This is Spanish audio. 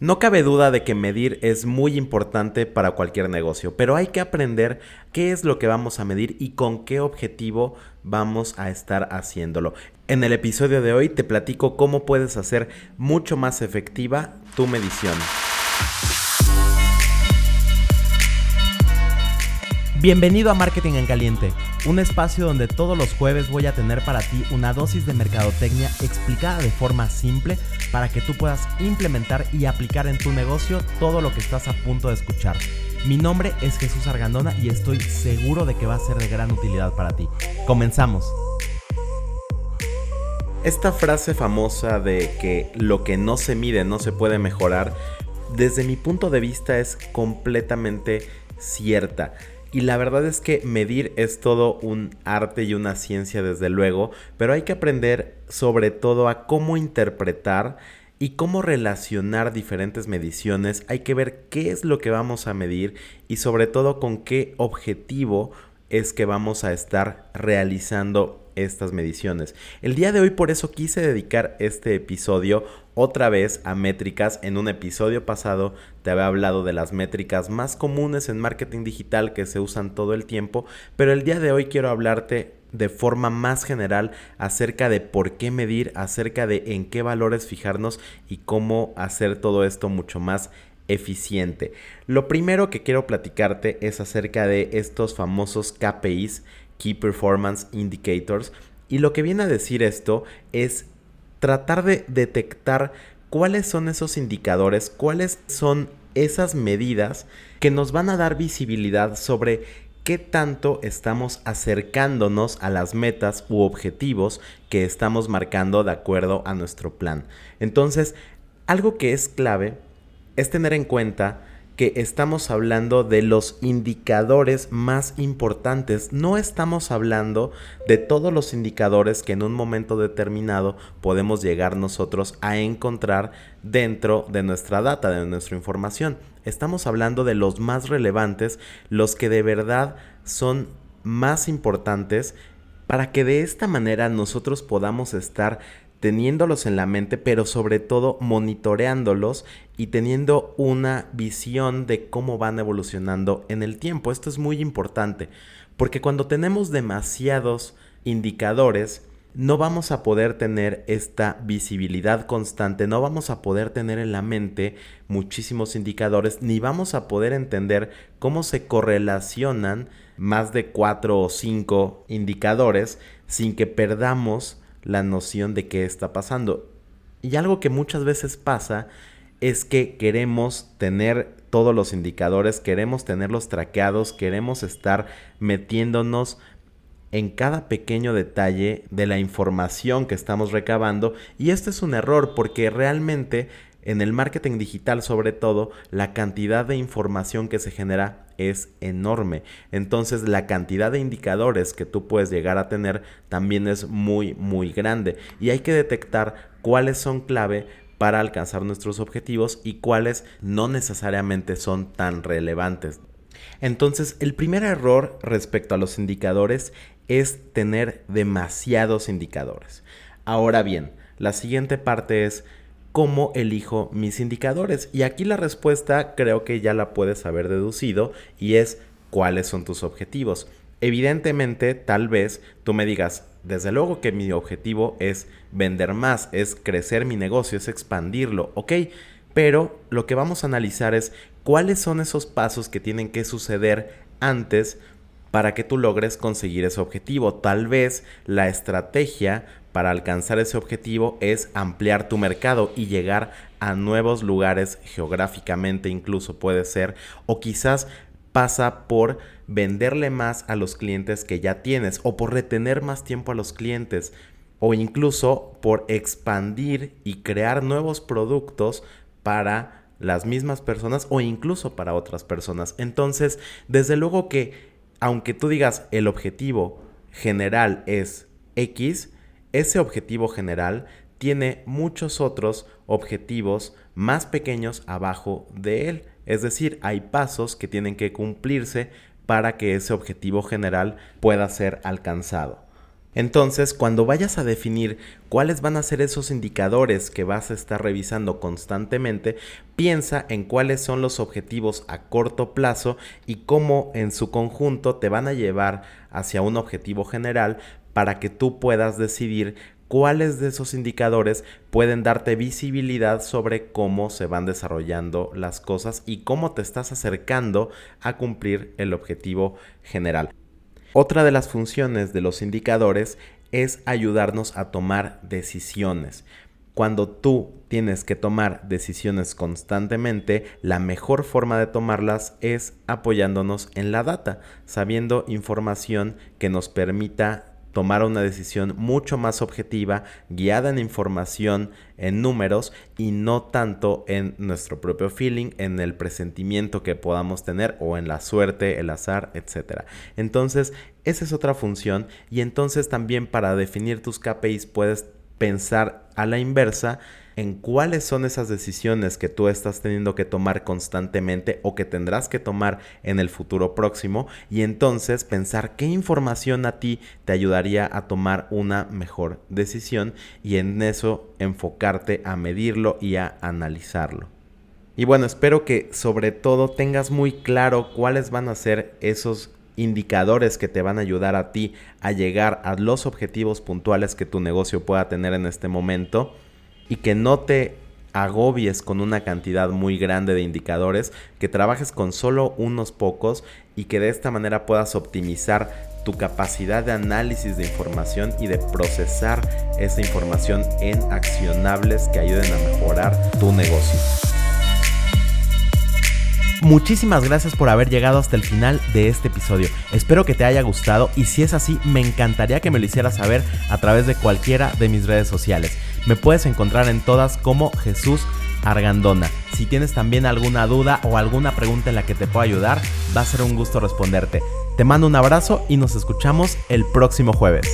No cabe duda de que medir es muy importante para cualquier negocio, pero hay que aprender qué es lo que vamos a medir y con qué objetivo vamos a estar haciéndolo. En el episodio de hoy te platico cómo puedes hacer mucho más efectiva tu medición. Bienvenido a Marketing en Caliente, un espacio donde todos los jueves voy a tener para ti una dosis de mercadotecnia explicada de forma simple para que tú puedas implementar y aplicar en tu negocio todo lo que estás a punto de escuchar. Mi nombre es Jesús Argandona y estoy seguro de que va a ser de gran utilidad para ti. Comenzamos. Esta frase famosa de que lo que no se mide no se puede mejorar, desde mi punto de vista es completamente cierta. Y la verdad es que medir es todo un arte y una ciencia desde luego, pero hay que aprender sobre todo a cómo interpretar y cómo relacionar diferentes mediciones. Hay que ver qué es lo que vamos a medir y sobre todo con qué objetivo es que vamos a estar realizando estas mediciones. El día de hoy por eso quise dedicar este episodio otra vez a métricas. En un episodio pasado te había hablado de las métricas más comunes en marketing digital que se usan todo el tiempo, pero el día de hoy quiero hablarte de forma más general acerca de por qué medir, acerca de en qué valores fijarnos y cómo hacer todo esto mucho más eficiente. Lo primero que quiero platicarte es acerca de estos famosos KPIs Key Performance Indicators. Y lo que viene a decir esto es tratar de detectar cuáles son esos indicadores, cuáles son esas medidas que nos van a dar visibilidad sobre qué tanto estamos acercándonos a las metas u objetivos que estamos marcando de acuerdo a nuestro plan. Entonces, algo que es clave es tener en cuenta que estamos hablando de los indicadores más importantes. No estamos hablando de todos los indicadores que en un momento determinado podemos llegar nosotros a encontrar dentro de nuestra data, de nuestra información. Estamos hablando de los más relevantes, los que de verdad son más importantes para que de esta manera nosotros podamos estar teniéndolos en la mente, pero sobre todo monitoreándolos y teniendo una visión de cómo van evolucionando en el tiempo. Esto es muy importante, porque cuando tenemos demasiados indicadores, no vamos a poder tener esta visibilidad constante, no vamos a poder tener en la mente muchísimos indicadores, ni vamos a poder entender cómo se correlacionan más de cuatro o cinco indicadores sin que perdamos la noción de qué está pasando. Y algo que muchas veces pasa es que queremos tener todos los indicadores, queremos tenerlos traqueados, queremos estar metiéndonos en cada pequeño detalle de la información que estamos recabando y este es un error porque realmente en el marketing digital sobre todo, la cantidad de información que se genera es enorme. Entonces la cantidad de indicadores que tú puedes llegar a tener también es muy, muy grande. Y hay que detectar cuáles son clave para alcanzar nuestros objetivos y cuáles no necesariamente son tan relevantes. Entonces, el primer error respecto a los indicadores es tener demasiados indicadores. Ahora bien, la siguiente parte es cómo elijo mis indicadores. Y aquí la respuesta creo que ya la puedes haber deducido y es cuáles son tus objetivos. Evidentemente, tal vez tú me digas, desde luego que mi objetivo es vender más, es crecer mi negocio, es expandirlo, ok, pero lo que vamos a analizar es cuáles son esos pasos que tienen que suceder antes para que tú logres conseguir ese objetivo. Tal vez la estrategia para alcanzar ese objetivo es ampliar tu mercado y llegar a nuevos lugares geográficamente incluso puede ser o quizás pasa por venderle más a los clientes que ya tienes o por retener más tiempo a los clientes o incluso por expandir y crear nuevos productos para las mismas personas o incluso para otras personas. Entonces, desde luego que aunque tú digas el objetivo general es X, ese objetivo general tiene muchos otros objetivos más pequeños abajo de él. Es decir, hay pasos que tienen que cumplirse para que ese objetivo general pueda ser alcanzado. Entonces, cuando vayas a definir cuáles van a ser esos indicadores que vas a estar revisando constantemente, piensa en cuáles son los objetivos a corto plazo y cómo en su conjunto te van a llevar hacia un objetivo general para que tú puedas decidir cuáles de esos indicadores pueden darte visibilidad sobre cómo se van desarrollando las cosas y cómo te estás acercando a cumplir el objetivo general. Otra de las funciones de los indicadores es ayudarnos a tomar decisiones. Cuando tú tienes que tomar decisiones constantemente, la mejor forma de tomarlas es apoyándonos en la data, sabiendo información que nos permita tomar una decisión mucho más objetiva, guiada en información, en números y no tanto en nuestro propio feeling, en el presentimiento que podamos tener o en la suerte, el azar, etc. Entonces, esa es otra función y entonces también para definir tus KPIs puedes pensar a la inversa en cuáles son esas decisiones que tú estás teniendo que tomar constantemente o que tendrás que tomar en el futuro próximo y entonces pensar qué información a ti te ayudaría a tomar una mejor decisión y en eso enfocarte a medirlo y a analizarlo. Y bueno, espero que sobre todo tengas muy claro cuáles van a ser esos indicadores que te van a ayudar a ti a llegar a los objetivos puntuales que tu negocio pueda tener en este momento y que no te agobies con una cantidad muy grande de indicadores, que trabajes con solo unos pocos y que de esta manera puedas optimizar tu capacidad de análisis de información y de procesar esa información en accionables que ayuden a mejorar tu negocio. Muchísimas gracias por haber llegado hasta el final de este episodio. Espero que te haya gustado y si es así, me encantaría que me lo hicieras saber a través de cualquiera de mis redes sociales. Me puedes encontrar en todas como Jesús Argandona. Si tienes también alguna duda o alguna pregunta en la que te pueda ayudar, va a ser un gusto responderte. Te mando un abrazo y nos escuchamos el próximo jueves.